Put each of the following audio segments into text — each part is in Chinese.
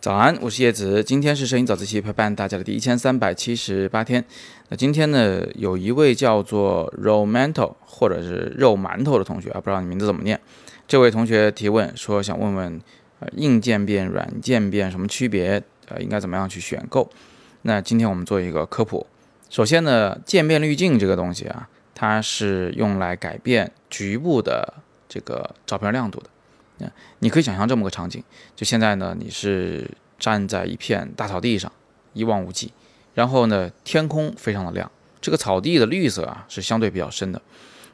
早安，我是叶子，今天是摄影早自习陪伴大家的第一千三百七十八天。那今天呢，有一位叫做 Romanto 或者是肉馒头的同学啊，不知道你名字怎么念。这位同学提问说，想问问呃硬渐变、软渐变什么区别？呃，应该怎么样去选购？那今天我们做一个科普。首先呢，渐变滤镜这个东西啊，它是用来改变局部的这个照片亮度的。你可以想象这么个场景，就现在呢，你是站在一片大草地上，一望无际，然后呢，天空非常的亮，这个草地的绿色啊是相对比较深的。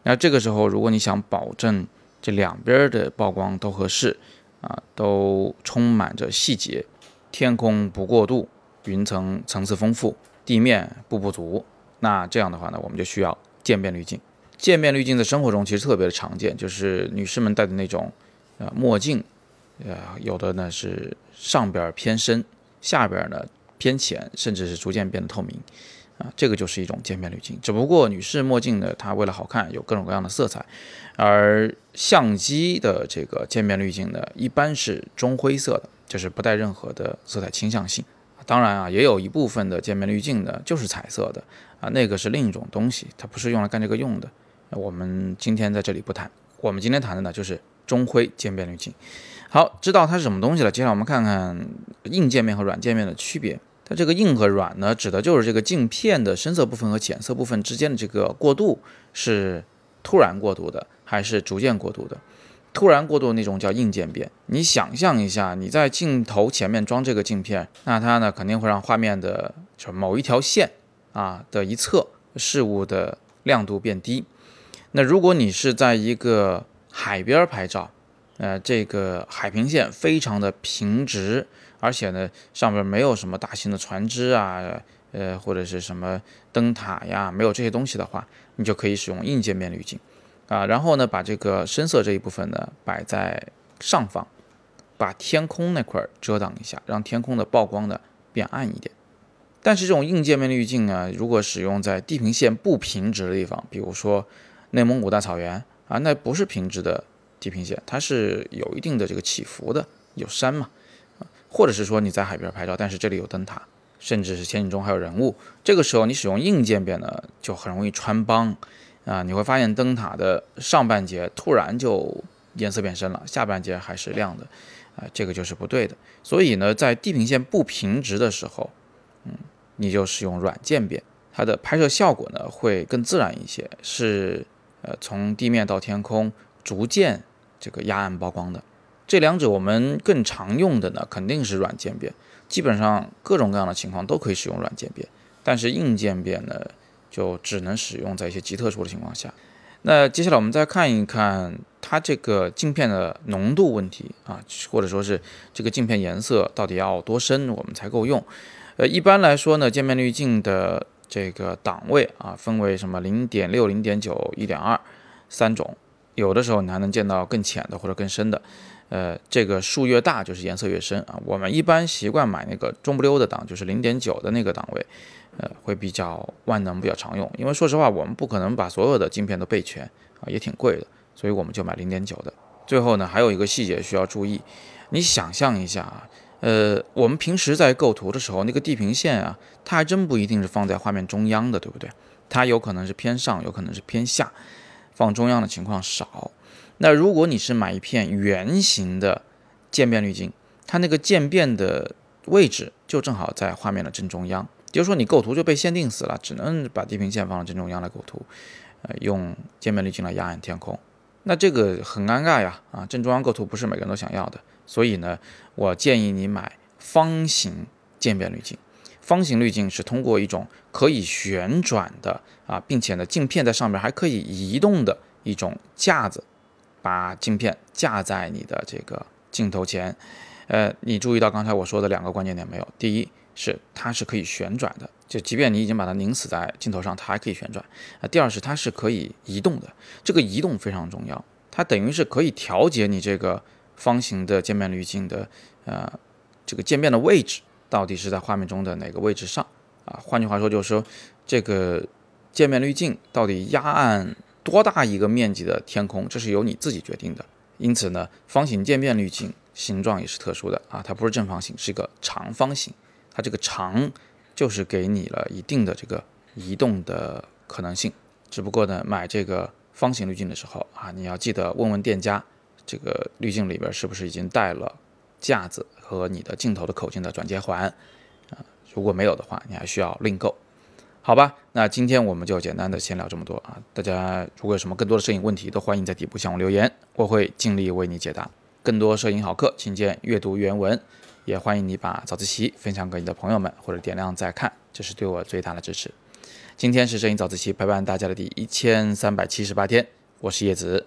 那这个时候，如果你想保证这两边的曝光都合适啊，都充满着细节，天空不过度，云层层次丰富，地面不不足，那这样的话呢，我们就需要渐变滤镜。渐变滤镜在生活中其实特别的常见，就是女士们戴的那种。呃，墨镜，呃，有的呢是上边偏深，下边呢偏浅，甚至是逐渐变得透明，啊，这个就是一种渐变滤镜。只不过女士墨镜呢，它为了好看，有各种各样的色彩，而相机的这个渐变滤镜呢，一般是中灰色的，就是不带任何的色彩倾向性。当然啊，也有一部分的渐变滤镜呢，就是彩色的，啊，那个是另一种东西，它不是用来干这个用的。我们今天在这里不谈，我们今天谈的呢就是。中灰渐变滤镜，好，知道它是什么东西了。接下来我们看看硬渐变和软渐变的区别。它这个硬和软呢，指的就是这个镜片的深色部分和浅色部分之间的这个过渡是突然过渡的，还是逐渐过渡的？突然过渡那种叫硬渐变。你想象一下，你在镜头前面装这个镜片，那它呢肯定会让画面的就某一条线啊的一侧事物的亮度变低。那如果你是在一个海边拍照，呃，这个海平线非常的平直，而且呢，上边没有什么大型的船只啊，呃，或者是什么灯塔呀，没有这些东西的话，你就可以使用硬界面滤镜，啊，然后呢，把这个深色这一部分呢摆在上方，把天空那块遮挡一下，让天空的曝光呢变暗一点。但是这种硬界面滤镜呢，如果使用在地平线不平直的地方，比如说内蒙古大草原。啊，那不是平直的地平线，它是有一定的这个起伏的，有山嘛，啊，或者是说你在海边拍照，但是这里有灯塔，甚至是前景中还有人物，这个时候你使用硬渐变呢，就很容易穿帮，啊，你会发现灯塔的上半截突然就颜色变深了，下半截还是亮的，啊，这个就是不对的。所以呢，在地平线不平直的时候，嗯，你就使用软渐变，它的拍摄效果呢会更自然一些，是。呃，从地面到天空，逐渐这个压暗曝光的，这两者我们更常用的呢，肯定是软渐变。基本上各种各样的情况都可以使用软渐变，但是硬渐变呢，就只能使用在一些极特殊的情况下。那接下来我们再看一看它这个镜片的浓度问题啊，或者说是这个镜片颜色到底要多深我们才够用？呃，一般来说呢，渐变滤镜的。这个档位啊，分为什么零点六、零点九、一点二三种，有的时候你还能见到更浅的或者更深的，呃，这个数越大就是颜色越深啊。我们一般习惯买那个中不溜的档，就是零点九的那个档位，呃，会比较万能、比较常用。因为说实话，我们不可能把所有的镜片都备全啊，也挺贵的，所以我们就买零点九的。最后呢，还有一个细节需要注意，你想象一下啊。呃，我们平时在构图的时候，那个地平线啊，它还真不一定是放在画面中央的，对不对？它有可能是偏上，有可能是偏下，放中央的情况少。那如果你是买一片圆形的渐变滤镜，它那个渐变的位置就正好在画面的正中央，也就是说你构图就被限定死了，只能把地平线放到正中央来构图，呃，用渐变滤镜来压暗天空，那这个很尴尬呀，啊，正中央构图不是每个人都想要的。所以呢，我建议你买方形渐变滤镜。方形滤镜是通过一种可以旋转的啊，并且呢，镜片在上面还可以移动的一种架子，把镜片架在你的这个镜头前。呃，你注意到刚才我说的两个关键点没有？第一是它是可以旋转的，就即便你已经把它拧死在镜头上，它还可以旋转。啊，第二是它是可以移动的，这个移动非常重要，它等于是可以调节你这个。方形的渐变滤镜的，呃，这个渐变的位置到底是在画面中的哪个位置上啊？换句话说，就是说这个渐变滤镜到底压暗多大一个面积的天空，这是由你自己决定的。因此呢，方形渐变滤镜形状也是特殊的啊，它不是正方形，是一个长方形。它这个长就是给你了一定的这个移动的可能性。只不过呢，买这个方形滤镜的时候啊，你要记得问问店家，这个滤镜里边是不是已经带了架子和你的镜头的口径的转接环啊？如果没有的话，你还需要另购。好吧，那今天我们就简单的先聊这么多啊！大家如果有什么更多的摄影问题，都欢迎在底部向我留言，我会尽力为你解答。更多摄影好课，请见阅读原文。也欢迎你把早自习分享给你的朋友们，或者点亮再看，这是对我最大的支持。今天是摄影早自习陪伴大家的第一千三百七十八天，我是叶子，